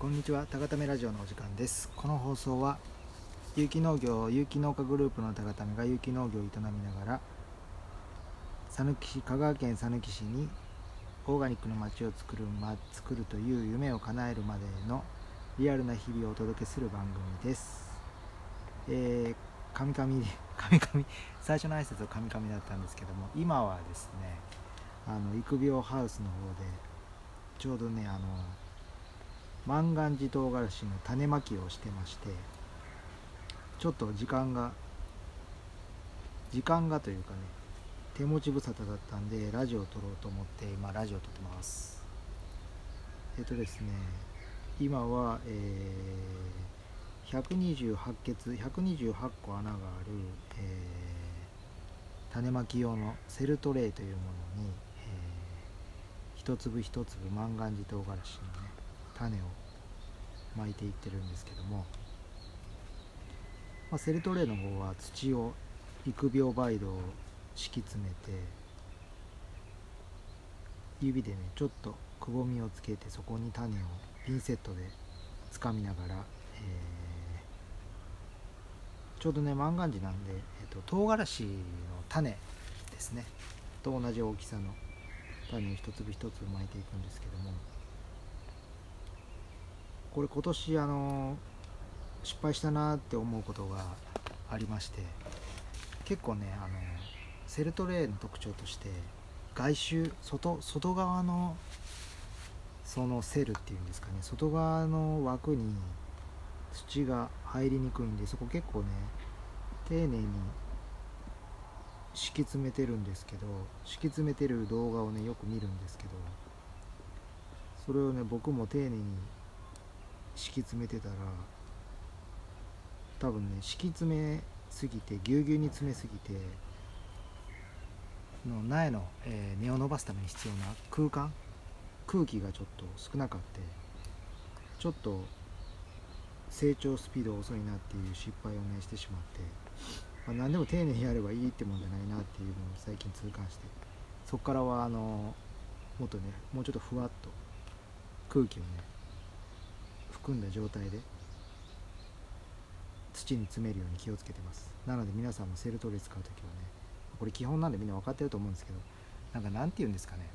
こんにちは。高ためラジオのお時間です。この放送は有機農業有機農家グループの高ためが有機農業を営みながら讃岐市香川県讃岐市にオーガニックの街を作る,、ま、作るという夢を叶えるまでのリアルな日々をお届けする番組です。えー、カミカミカミカミ最初の挨拶はカミカミだったんですけども今はですねあの育苗ハウスの方でちょうどねあの万願寺唐辛子の種まきをしてましてちょっと時間が時間がというかね手持ち無沙汰だったんでラジオを撮ろうと思って今ラジオを撮ってます。えっとですね今は、えー、128ケ128個穴がある、えー、種まき用のセルトレイというものに、えー、一粒一粒万願寺唐辛子のね種を巻いていってるんですけども、まあ、セルトレイの方は土を育苗培土を敷き詰めて指でねちょっとくぼみをつけてそこに種をピンセットでつかみながら、えー、ちょうどね万願寺なんで、えーと、唐辛子の種ですね。と同じ大きさの種を一粒一粒巻いていくんですけどもこれ今年あの失敗したなって思うことがありまして結構ねあのセルトレーの特徴として外周外外側のそのセルっていうんですかね外側の枠に土が入りにくいんでそこ結構ね丁寧に敷き詰めてるんですけど敷き詰めてる動画をねよく見るんですけどそれをね僕も丁寧に敷き詰めてたら多分ね敷き詰めすぎてぎゅうぎゅうに詰めすぎての苗の、えー、根を伸ばすために必要な空間空気がちょっと少なかってちょっと成長スピード遅いなっていう失敗をねしてしまって、まあ、何でも丁寧にやればいいってもんじゃないなっていうのを最近痛感してそこからはあのもっとねもうちょっとふわっと空気をね含んだ状態で土に詰めるように気をつけてます。なので皆さんもセルトレ使う時はねこれ基本なんでみんな分かってると思うんですけどなんか何て言うんですかね。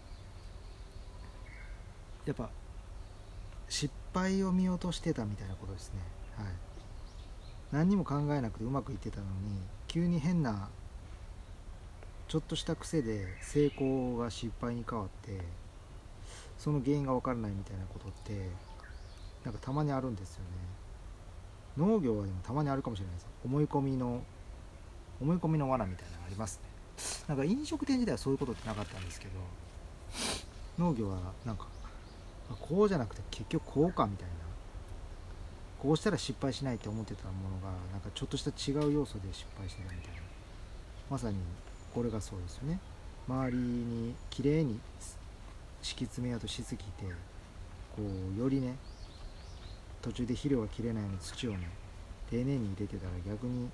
やっぱ失敗を見落としてたみたいなことですね。はい。何にも考えなくてうまくいってたのに急に変なちょっとした癖で成功が失敗に変わってその原因が分からないみたいなことってなんかたまにあるんですよね。農業はでもたまにあるかもしれないです。思い込みの思い込みの罠みたいなのありますね。なんか飲食店時代はそういうことってなかったんですけど農業はなんかこうじゃなくて結局こうかみたいな。こうしたら失敗しないって思ってたものがなんかちょっとした違う要素で失敗してたみたいな。まさにこれがそうですよね。周りに綺麗に敷き詰めようとしすぎてこうよりね途中で肥料が切れないように土をね丁寧に入れてたら逆に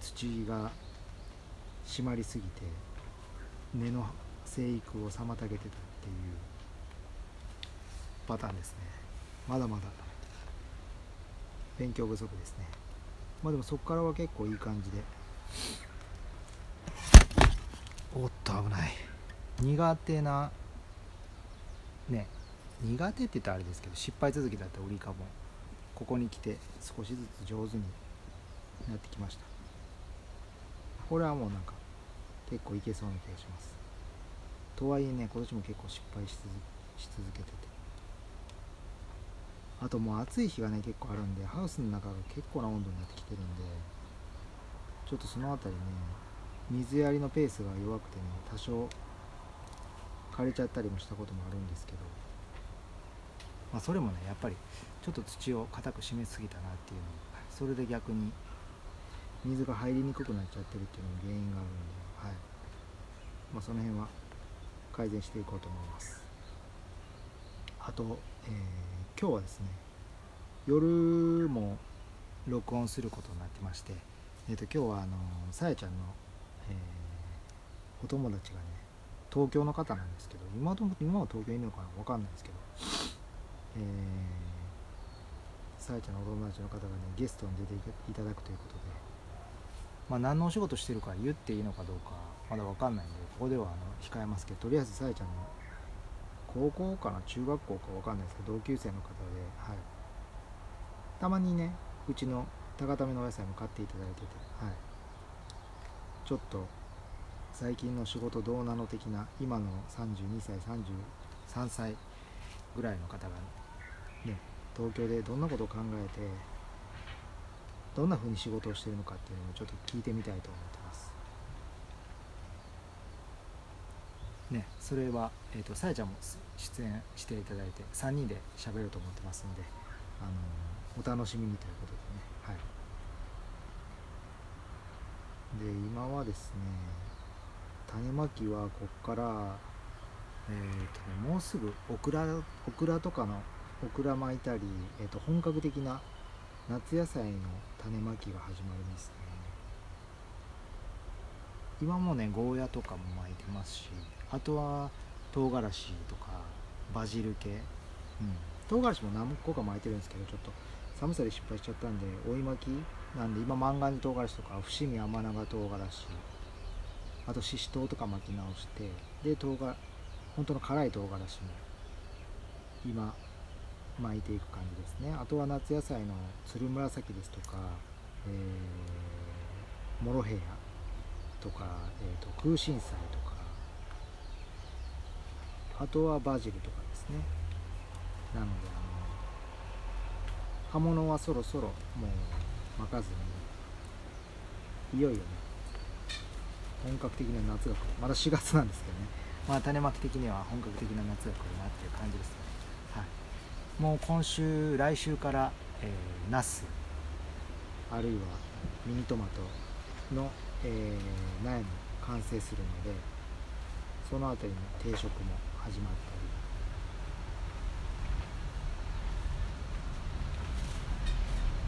土が締まりすぎて根の生育を妨げてたっていうパターンですね。まだまだ。勉強不足ですね。まあでもそこからは結構いい感じで。おっと危ない。苦手なね苦手って言ったらあれですけど失敗続きだったウリ科も。ここに来て少しずつ上手になってきました。これはもうなんか結構いけそうな気がします。とはいえね今年も結構失敗し続けてて。あともう暑い日がね結構あるんでハウスの中が結構な温度になってきてるんでちょっとその辺りね水やりのペースが弱くてね多少枯れちゃったりもしたこともあるんですけどまあ、それもねやっぱりちょっと土を固く締めすぎたなっていうのそれで逆に水が入りにくくなっちゃってるっていうのも原因があるんで、はい。まあ、その辺は改善していこうと思います。あと、えー、今日はですね夜も録音することになってまして、えー、と今日はあのさやちゃんの、えー、お友達がね東京の方なんですけど今今は東京にいるのかな分かんないですけどえー、さやちゃんのお友達の方がねゲストに出ていただくということで。まあ何のお仕事してるか言っていいのかどうかまだ分かんないんでここではあの控えますけどとりあえずさやちゃんの高校かな中学校か分かんないですけど同級生の方で、はい、たまにねうちの高ためのお野菜も買っていただいてて、はい、ちょっと最近の仕事どうなの的な今の32歳33歳ぐらいの方がね東京でどんなことを考えてどんな風に仕事をしているのかっていうのをちょっと聞いてみたいと思ってます。ねそれは、えーと、さやちゃんも出演していただいて3人で喋ると思ってますので、あのー、お楽しみにということでね。はい。で今はですね種まきはこっからえーと、もうすぐオクラオクラとかのオクラ巻いたり、えー、と本格的な夏野菜の種まきが始まりますね。今もねゴーヤとかも巻いてますしあとは唐辛子とかバジル系、うん、唐辛子も何個か巻いてるんですけどちょっと寒さで失敗しちゃったんで追い巻きなんで今万願寺唐辛子とか伏見甘長唐辛子。あとししとうとか巻き直してで唐辛本当の辛い唐辛子も今巻いていく感じですね。あとは夏野菜のつるむらさきですとか、えー、モロヘイヤとか、えーと、空心菜とかあとはバジルとかですね。なのであの葉物はそろそろもう巻かずにいよいよね本格的な夏が来る。まだ4月なんですけどね。まあ、種まき的には本格的な夏が来るなっていう感じですね、はい、もう今週来週から、えー、ナス。あるいはミニトマトの、えー、苗も完成するのでその辺りの定食も始まったり。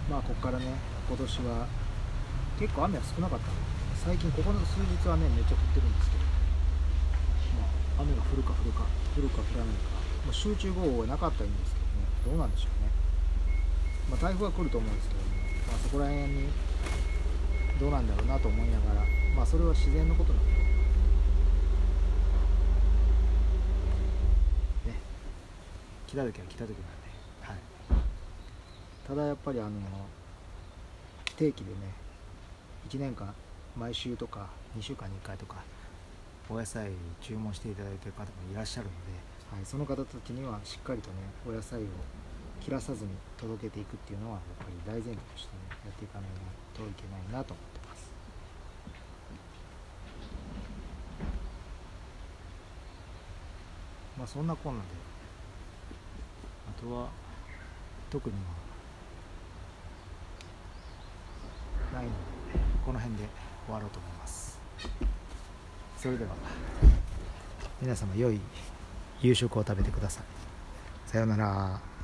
まあここからね今年は結構雨は少なかったの。で最近ここの数日はねめっちゃ降ってるんですけど。まあ雨が降るか降るか降るか降らないか、まあ、集中豪雨はなかったらいいんですけど。どうなんでしょうね、まあ、台風は来ると思うんですけども、まあ、そこら辺にどうなんだろうなと思いながらまあそれは自然のことなので。ね。来た時は来た時なんで、はい、ただやっぱりあの定期でね1年間毎週とか2週間に1回とかお野菜注文していただいている方もいらっしゃるので、はい、その方たちにはしっかりとねお野菜を切らさずに届けていくっていうのはやっぱり大前提としてねやっていかないといけないなと思ってます。まあそんなこんなで。あとは特にはないのでこの辺で終わろうと思います。それでは皆様良い夕食を食べてください。さようなら。